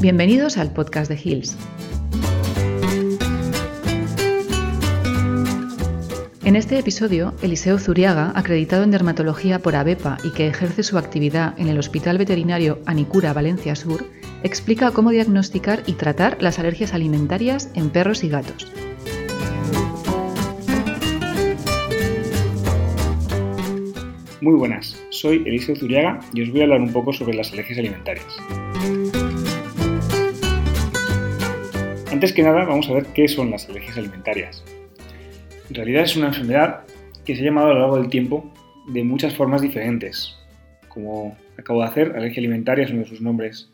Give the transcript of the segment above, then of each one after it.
Bienvenidos al podcast de Hills. En este episodio, Eliseo Zuriaga, acreditado en dermatología por ABEPA y que ejerce su actividad en el Hospital Veterinario Anicura Valencia Sur, explica cómo diagnosticar y tratar las alergias alimentarias en perros y gatos. Muy buenas, soy Eliseo Zuriaga y os voy a hablar un poco sobre las alergias alimentarias. Antes que nada, vamos a ver qué son las alergias alimentarias. En realidad es una enfermedad que se ha llamado a lo largo del tiempo de muchas formas diferentes. Como acabo de hacer, alergia alimentaria es uno de sus nombres,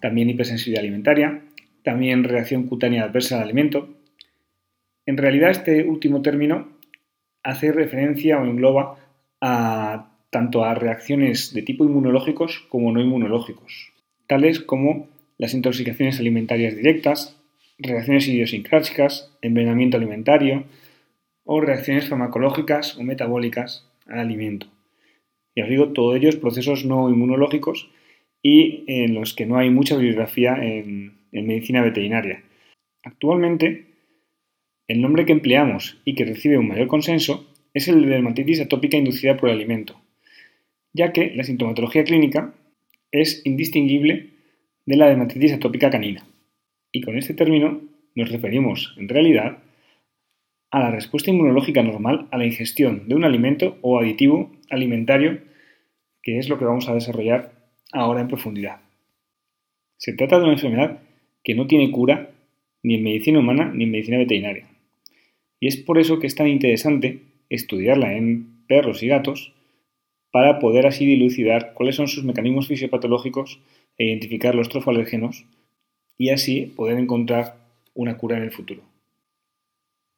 también hipersensibilidad alimentaria, también reacción cutánea adversa al alimento. En realidad este último término hace referencia o engloba a, tanto a reacciones de tipo inmunológicos como no inmunológicos, tales como las intoxicaciones alimentarias directas, reacciones idiosincráticas, envenenamiento alimentario o reacciones farmacológicas o metabólicas al alimento. Y os digo, todos ellos procesos no inmunológicos y en los que no hay mucha bibliografía en, en medicina veterinaria. Actualmente, el nombre que empleamos y que recibe un mayor consenso es el de dermatitis atópica inducida por el alimento, ya que la sintomatología clínica es indistinguible de la dermatitis atópica canina. Y con este término nos referimos, en realidad, a la respuesta inmunológica normal a la ingestión de un alimento o aditivo alimentario, que es lo que vamos a desarrollar ahora en profundidad. Se trata de una enfermedad que no tiene cura ni en medicina humana ni en medicina veterinaria. Y es por eso que es tan interesante estudiarla en perros y gatos para poder así dilucidar cuáles son sus mecanismos fisiopatológicos e identificar los trofoalérgenos y así poder encontrar una cura en el futuro.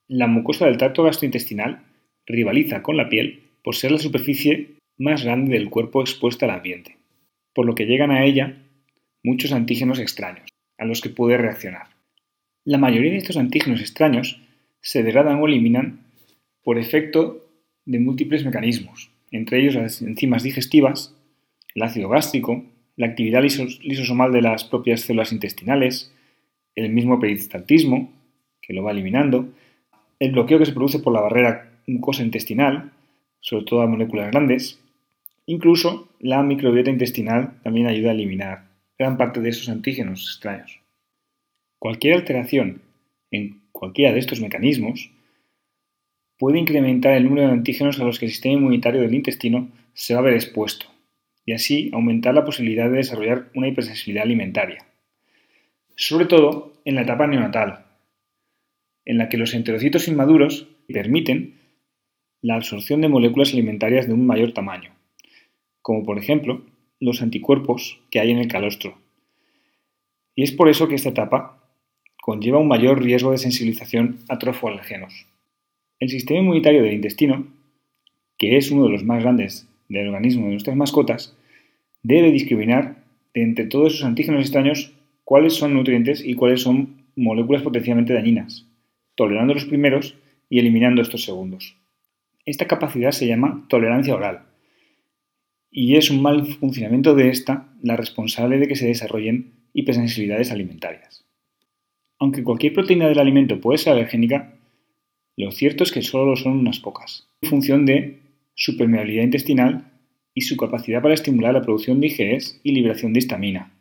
La mucosa del tracto gastrointestinal rivaliza con la piel por ser la superficie más grande del cuerpo expuesta al ambiente, por lo que llegan a ella muchos antígenos extraños, a los que puede reaccionar. La mayoría de estos antígenos extraños se degradan o eliminan por efecto de múltiples mecanismos, entre ellos las enzimas digestivas, el ácido gástrico, la actividad lisosomal de las propias células intestinales, el mismo peristaltismo, que lo va eliminando, el bloqueo que se produce por la barrera mucosa intestinal, sobre todo a moléculas grandes, incluso la microbiota intestinal también ayuda a eliminar gran parte de esos antígenos extraños. Cualquier alteración en cualquiera de estos mecanismos puede incrementar el número de antígenos a los que el sistema inmunitario del intestino se va a ver expuesto y así aumentar la posibilidad de desarrollar una hipersensibilidad alimentaria. Sobre todo en la etapa neonatal, en la que los enterocitos inmaduros permiten la absorción de moléculas alimentarias de un mayor tamaño, como por ejemplo los anticuerpos que hay en el calostro. Y es por eso que esta etapa conlleva un mayor riesgo de sensibilización a trofoalergenos. El sistema inmunitario del intestino, que es uno de los más grandes del organismo de nuestras mascotas, debe discriminar de entre todos esos antígenos extraños cuáles son nutrientes y cuáles son moléculas potencialmente dañinas, tolerando los primeros y eliminando estos segundos. Esta capacidad se llama tolerancia oral y es un mal funcionamiento de esta la responsable de que se desarrollen hipersensibilidades alimentarias. Aunque cualquier proteína del alimento puede ser alergénica, lo cierto es que solo lo son unas pocas, en función de su permeabilidad intestinal y su capacidad para estimular la producción de IgEs y liberación de histamina.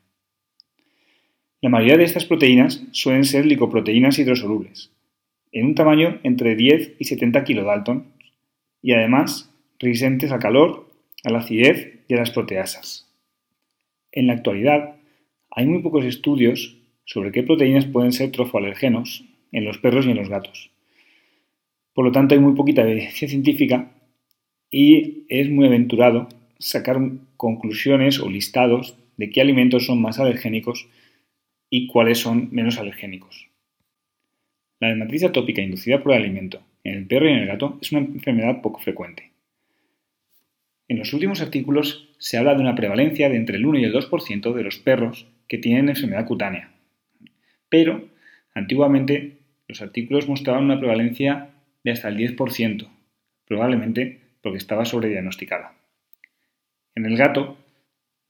La mayoría de estas proteínas suelen ser licoproteínas hidrosolubles, en un tamaño entre 10 y 70 kilodalton, y además resistentes al calor, a la acidez y a las proteasas. En la actualidad, hay muy pocos estudios sobre qué proteínas pueden ser trofoalergenos en los perros y en los gatos. Por lo tanto, hay muy poquita evidencia científica y es muy aventurado sacar conclusiones o listados de qué alimentos son más alergénicos y cuáles son menos alergénicos. La dermatitis atópica inducida por el alimento en el perro y en el gato es una enfermedad poco frecuente. En los últimos artículos se habla de una prevalencia de entre el 1 y el 2% de los perros que tienen enfermedad cutánea. Pero, antiguamente, los artículos mostraban una prevalencia de hasta el 10%, probablemente porque estaba sobrediagnosticada. En el gato,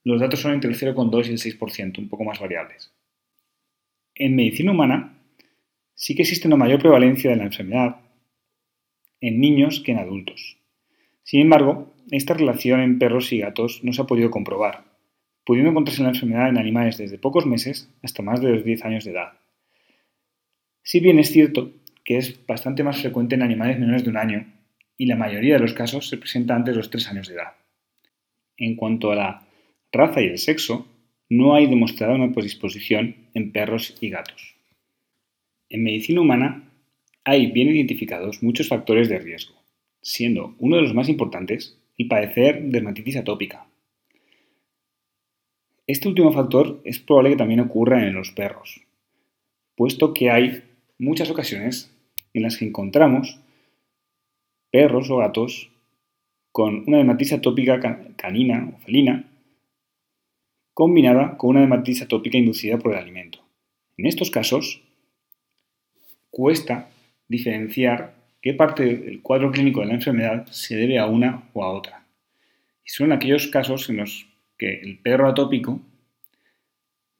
los datos son entre el 0,2 y el 6%, un poco más variables. En medicina humana sí que existe una mayor prevalencia de la enfermedad en niños que en adultos. Sin embargo, esta relación en perros y gatos no se ha podido comprobar, pudiendo encontrarse la enfermedad en animales desde pocos meses hasta más de los 10 años de edad. Si bien es cierto que es bastante más frecuente en animales menores de un año, y la mayoría de los casos se presenta antes de los 3 años de edad. En cuanto a la raza y el sexo, no hay demostrada una predisposición en perros y gatos. En medicina humana hay bien identificados muchos factores de riesgo, siendo uno de los más importantes el padecer dermatitis atópica. Este último factor es probable que también ocurra en los perros, puesto que hay muchas ocasiones en las que encontramos perros o gatos con una dermatitis atópica canina o felina combinada con una dermatitis atópica inducida por el alimento. En estos casos, cuesta diferenciar qué parte del cuadro clínico de la enfermedad se debe a una o a otra. Y son aquellos casos en los que el perro atópico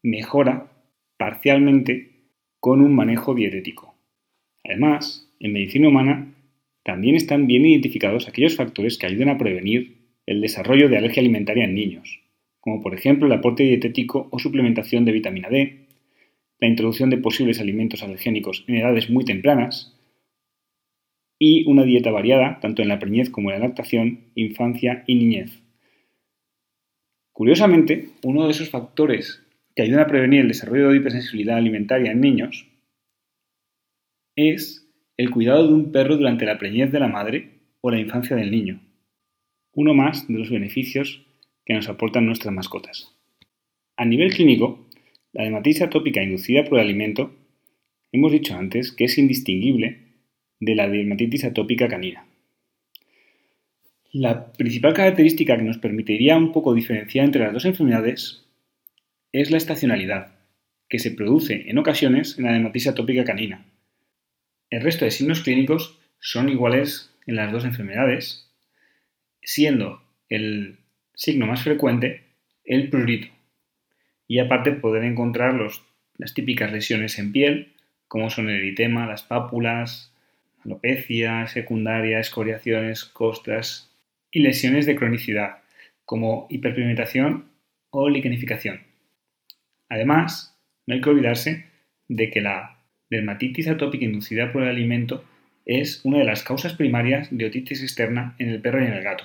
mejora parcialmente con un manejo dietético. Además, en medicina humana también están bien identificados aquellos factores que ayudan a prevenir el desarrollo de alergia alimentaria en niños, como por ejemplo el aporte dietético o suplementación de vitamina D, la introducción de posibles alimentos alergénicos en edades muy tempranas y una dieta variada tanto en la preñez como en la lactación, infancia y niñez. Curiosamente, uno de esos factores que ayudan a prevenir el desarrollo de hipersensibilidad alimentaria en niños es el cuidado de un perro durante la preñez de la madre o la infancia del niño. Uno más de los beneficios que nos aportan nuestras mascotas. A nivel clínico, la dermatitis atópica inducida por el alimento hemos dicho antes que es indistinguible de la dermatitis atópica canina. La principal característica que nos permitiría un poco diferenciar entre las dos enfermedades es la estacionalidad, que se produce en ocasiones en la dermatitis atópica canina. El resto de signos clínicos son iguales en las dos enfermedades, siendo el signo más frecuente el prurito, y aparte poder encontrar las típicas lesiones en piel, como son el eritema, las pápulas, alopecia secundaria, escoriaciones, costras y lesiones de cronicidad, como hiperpigmentación o liquenificación. Además, no hay que olvidarse de que la dermatitis atópica inducida por el alimento es una de las causas primarias de otitis externa en el perro y en el gato.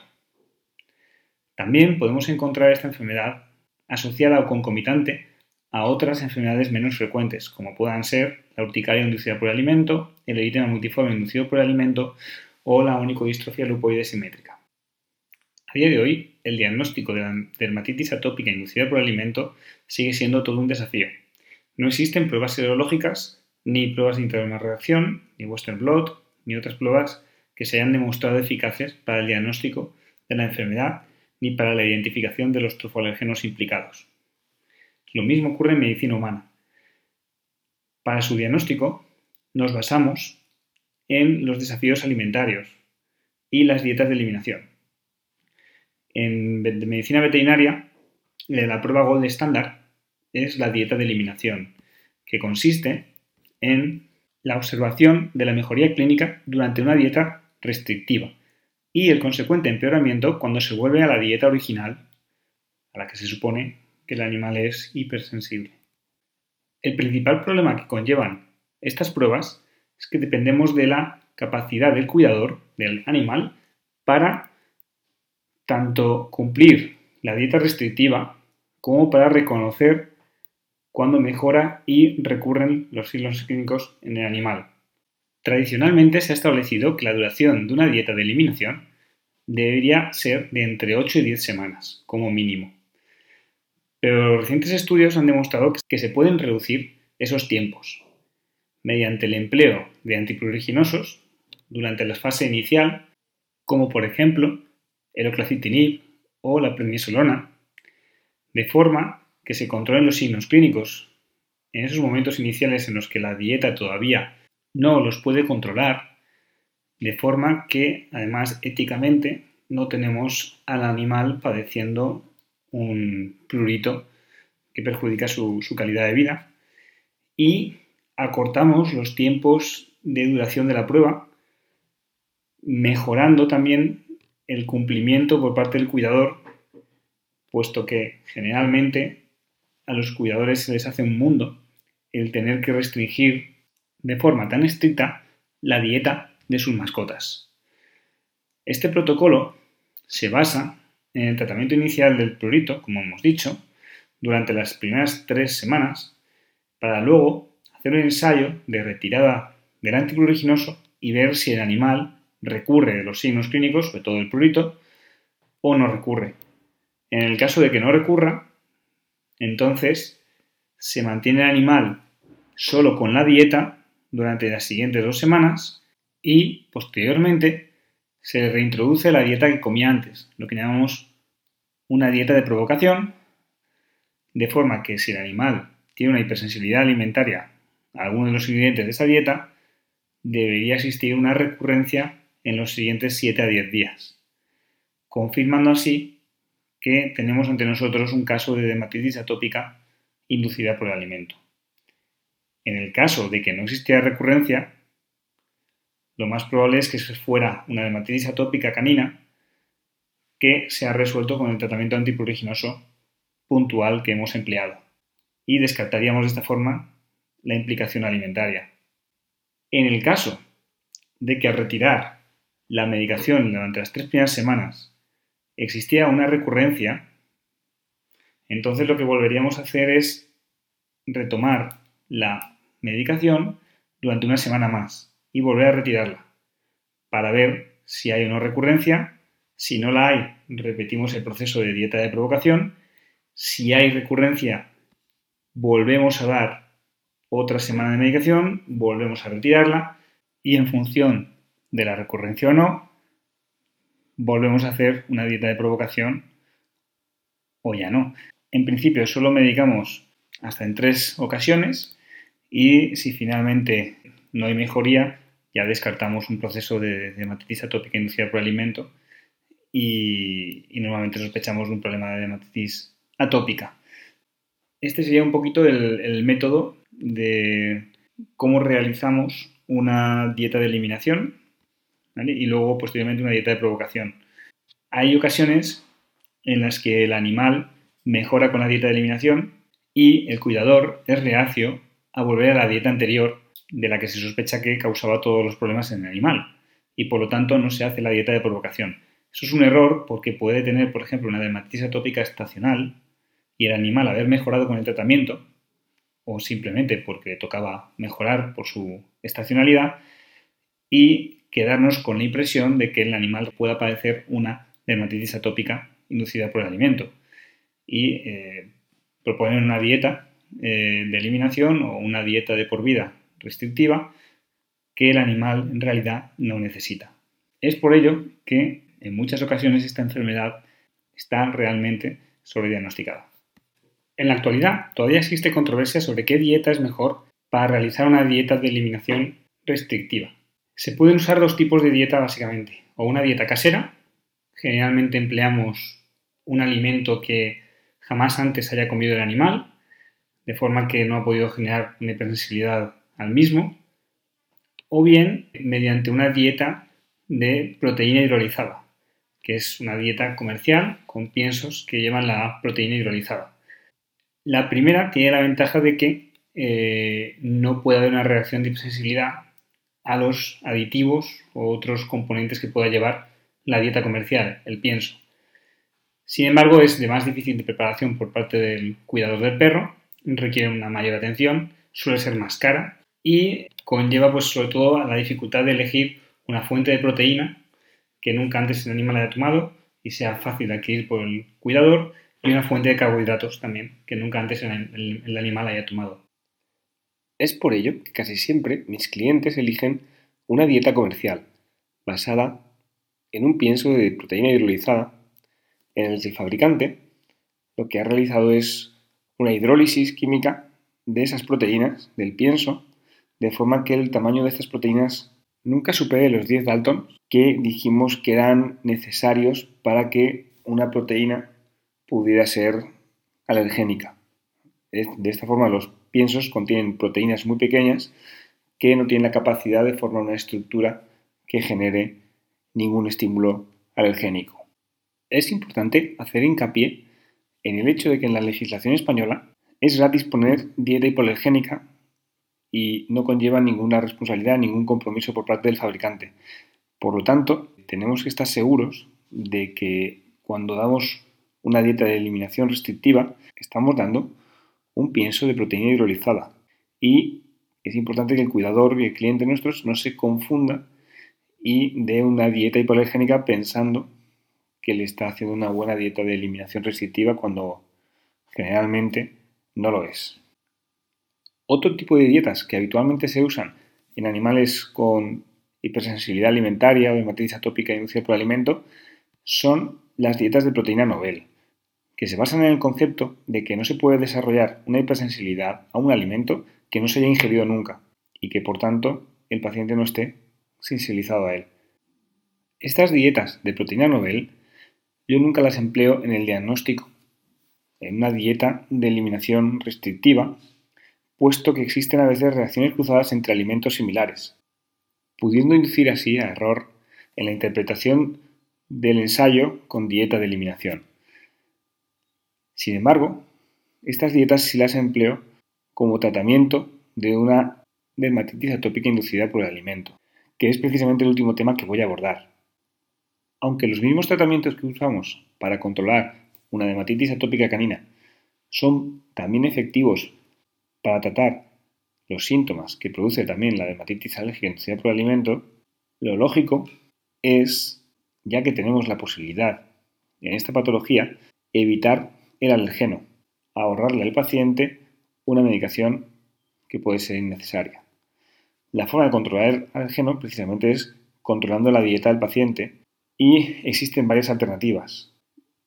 También podemos encontrar esta enfermedad asociada o concomitante a otras enfermedades menos frecuentes, como puedan ser la urticaria inducida por el alimento, el eritema multiforme inducido por el alimento o la onicodistrofia lupoide simétrica. A día de hoy, el diagnóstico de la dermatitis atópica inducida por el alimento sigue siendo todo un desafío. No existen pruebas serológicas, ni pruebas de reacción, ni Western blot, ni otras pruebas que se hayan demostrado eficaces para el diagnóstico de la enfermedad ni para la identificación de los trofoalérgenos implicados. Lo mismo ocurre en medicina humana. Para su diagnóstico nos basamos en los desafíos alimentarios y las dietas de eliminación. En medicina veterinaria, la prueba Gold estándar es la dieta de eliminación, que consiste en la observación de la mejoría clínica durante una dieta restrictiva y el consecuente empeoramiento cuando se vuelve a la dieta original, a la que se supone que el animal es hipersensible. El principal problema que conllevan estas pruebas es que dependemos de la capacidad del cuidador, del animal, para tanto cumplir la dieta restrictiva como para reconocer cuando mejora y recurren los signos clínicos en el animal. Tradicionalmente se ha establecido que la duración de una dieta de eliminación debería ser de entre 8 y 10 semanas, como mínimo. Pero recientes estudios han demostrado que se pueden reducir esos tiempos mediante el empleo de antipruriginosos durante la fase inicial, como por ejemplo el oclacitinib o la prednisolona, de forma que se controlen los signos clínicos. En esos momentos iniciales en los que la dieta todavía no los puede controlar, de forma que además éticamente no tenemos al animal padeciendo un prurito que perjudica su, calidad de vida. Y acortamos los tiempos de duración de la prueba, mejorando también el cumplimiento por parte del cuidador, puesto que generalmente a los cuidadores se les hace un mundo el tener que restringir de forma tan estricta la dieta de sus mascotas. Este protocolo se basa en el tratamiento inicial del prurito, como hemos dicho, durante las primeras tres semanas, para luego hacer un ensayo de retirada del antipruriginoso y ver si el animal recurre de los signos clínicos, sobre todo el prurito, o no recurre. En el caso de que no recurra, entonces se mantiene el animal solo con la dieta durante las siguientes dos semanas y posteriormente se reintroduce la dieta que comía antes, lo que llamamos una dieta de provocación, de forma que si el animal tiene una hipersensibilidad alimentaria a alguno de los ingredientes de esa dieta, debería existir una recurrencia en los siguientes 7 a 10 días, confirmando así que tenemos ante nosotros un caso de dermatitis atópica inducida por el alimento. En el caso de que no existiera recurrencia, lo más probable es que fuera una dermatitis atópica canina que se ha resuelto con el tratamiento antipruriginoso puntual que hemos empleado. Y descartaríamos de esta forma la implicación alimentaria. En el caso de que al retirar la medicación durante las tres primeras semanas existía una recurrencia, entonces lo que volveríamos a hacer es retomar la medicación durante una semana más y volver a retirarla para ver si hay o no recurrencia. Si no la hay, repetimos el proceso de dieta de provocación. Si hay recurrencia, volvemos a dar otra semana de medicación, volvemos a retirarla y en función de la recurrencia o no, volvemos a hacer una dieta de provocación o ya no. En principio solo medicamos hasta en tres ocasiones y si finalmente no hay mejoría, ya descartamos un proceso de dermatitis atópica inducida por alimento y, normalmente sospechamos un problema de dermatitis atópica. Este sería un poquito el, método de cómo realizamos una dieta de eliminación y luego posteriormente una dieta de provocación. Hay ocasiones en las que el animal mejora con la dieta de eliminación y el cuidador es reacio a volver a la dieta anterior de la que se sospecha que causaba todos los problemas en el animal y por lo tanto no se hace la dieta de provocación. Eso es un error porque puede tener, por ejemplo, una dermatitis atópica estacional y el animal haber mejorado con el tratamiento o simplemente porque tocaba mejorar por su estacionalidad y quedarnos con la impresión de que el animal pueda padecer una dermatitis atópica inducida por el alimento y eh, proponer una dieta eh, de eliminación o una dieta de por vida restrictiva que el animal en realidad no necesita. Es por ello que en muchas ocasiones esta enfermedad está realmente sobrediagnosticada. En la actualidad todavía existe controversia sobre qué dieta es mejor para realizar una dieta de eliminación restrictiva. Se pueden usar dos tipos de dieta básicamente, o una dieta casera, generalmente empleamos un alimento que jamás antes haya comido el animal, de forma que no ha podido generar una hipersensibilidad al mismo, o bien mediante una dieta de proteína hidrolizada, que es una dieta comercial con piensos que llevan la proteína hidrolizada. La primera tiene la ventaja de que eh, no puede haber una reacción de hipersensibilidad a los aditivos o otros componentes que pueda llevar la dieta comercial, el pienso. Sin embargo, es de más difícil preparación por parte del cuidador del perro, requiere una mayor atención, suele ser más cara y conlleva pues sobre todo a la dificultad de elegir una fuente de proteína que nunca antes el animal haya tomado y sea fácil de adquirir por el cuidador y una fuente de carbohidratos también que nunca antes el animal haya tomado. Es por ello que casi siempre mis clientes eligen una dieta comercial basada en un pienso de proteína hidrolizada en el que el fabricante lo que ha realizado es una hidrólisis química de esas proteínas del pienso de forma que el tamaño de estas proteínas nunca supere los 10 Dalton que dijimos que eran necesarios para que una proteína pudiera ser alergénica. De esta forma los piensos contienen proteínas muy pequeñas que no tienen la capacidad de formar una estructura que genere ningún estímulo alergénico. Es importante hacer hincapié en el hecho de que en la legislación española es gratis poner dieta hipoalergénica y no conlleva ninguna responsabilidad, ningún compromiso por parte del fabricante. Por lo tanto, tenemos que estar seguros de que cuando damos una dieta de eliminación restrictiva, estamos dando un pienso de proteína hidrolizada. Y es importante que el cuidador y el cliente nuestros no se confunda y dé una dieta hipoalergénica pensando que le está haciendo una buena dieta de eliminación restrictiva cuando generalmente no lo es. Otro tipo de dietas que habitualmente se usan en animales con hipersensibilidad alimentaria o hematitis atópica inducida por alimento son las dietas de proteína novel, que se basan en el concepto de que no se puede desarrollar una hipersensibilidad a un alimento que no se haya ingerido nunca y que por tanto el paciente no esté sensibilizado a él. Estas dietas de proteína novel yo nunca las empleo en el diagnóstico, en una dieta de eliminación restrictiva, puesto que existen a veces reacciones cruzadas entre alimentos similares, pudiendo inducir así a error en la interpretación del ensayo con dieta de eliminación. Sin embargo, estas dietas sí las empleo como tratamiento de una dermatitis atópica inducida por el alimento, que es precisamente el último tema que voy a abordar. Aunque los mismos tratamientos que usamos para controlar una dermatitis atópica canina son también efectivos para tratar los síntomas que produce también la dermatitis alérgica inducida por el alimento, lo lógico es, ya que tenemos la posibilidad en esta patología, evitar el alergeno, ahorrarle al paciente una medicación que puede ser innecesaria. La forma de controlar el alergeno precisamente es controlando la dieta del paciente y existen varias alternativas.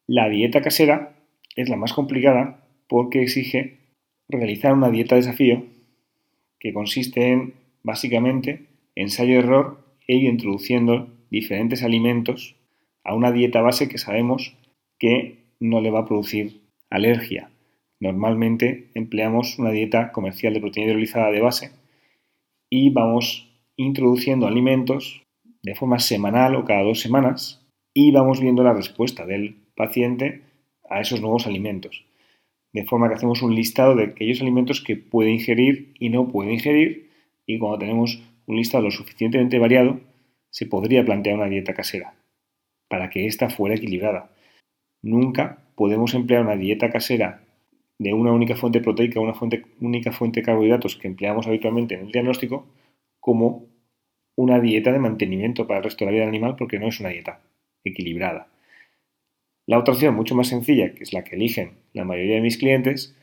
La dieta casera es la más complicada porque exige realizar una dieta desafío que consiste en básicamente ensayo-error e ir introduciendo diferentes alimentos a una dieta base que sabemos que no le va a producir alergia. Normalmente empleamos una dieta comercial de proteína hidrolizada de base y vamos introduciendo alimentos de forma semanal o cada dos semanas y vamos viendo la respuesta del paciente a esos nuevos alimentos. De forma que hacemos un listado de aquellos alimentos que puede ingerir y no puede ingerir y cuando tenemos un listado lo suficientemente variado se podría plantear una dieta casera para que ésta fuera equilibrada. Nunca podemos emplear una dieta casera de una única fuente proteica, una única fuente de carbohidratos que empleamos habitualmente en el diagnóstico, como una dieta de mantenimiento para el resto de la vida del animal, porque no es una dieta equilibrada. La otra opción, mucho más sencilla, que es la que eligen la mayoría de mis clientes,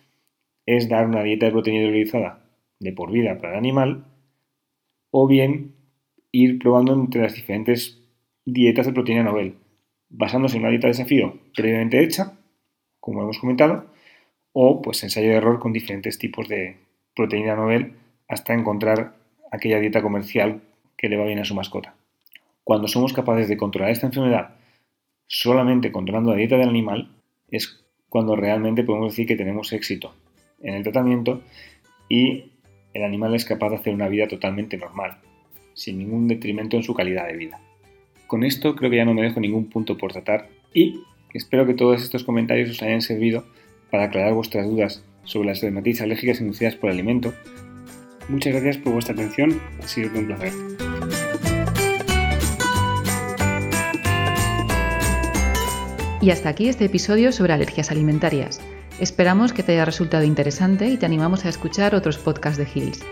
es dar una dieta de proteína hidrolizada de por vida para el animal, o bien ir probando entre las diferentes dietas de proteína novel, basándose en una dieta de desafío previamente hecha como hemos comentado, o pues ensayo de error con diferentes tipos de proteína novel hasta encontrar aquella dieta comercial que le va bien a su mascota. Cuando somos capaces de controlar esta enfermedad solamente controlando la dieta del animal, es cuando realmente podemos decir que tenemos éxito en el tratamiento y el animal es capaz de hacer una vida totalmente normal, sin ningún detrimento en su calidad de vida. Con esto creo que ya no me dejo ningún punto por tratar y Espero que todos estos comentarios os hayan servido para aclarar vuestras dudas sobre las dermatitis alérgicas inducidas por el alimento. Muchas gracias por vuestra atención, ha sido un placer. Y hasta aquí este episodio sobre alergias alimentarias. Esperamos que te haya resultado interesante y te animamos a escuchar otros podcasts de Hills.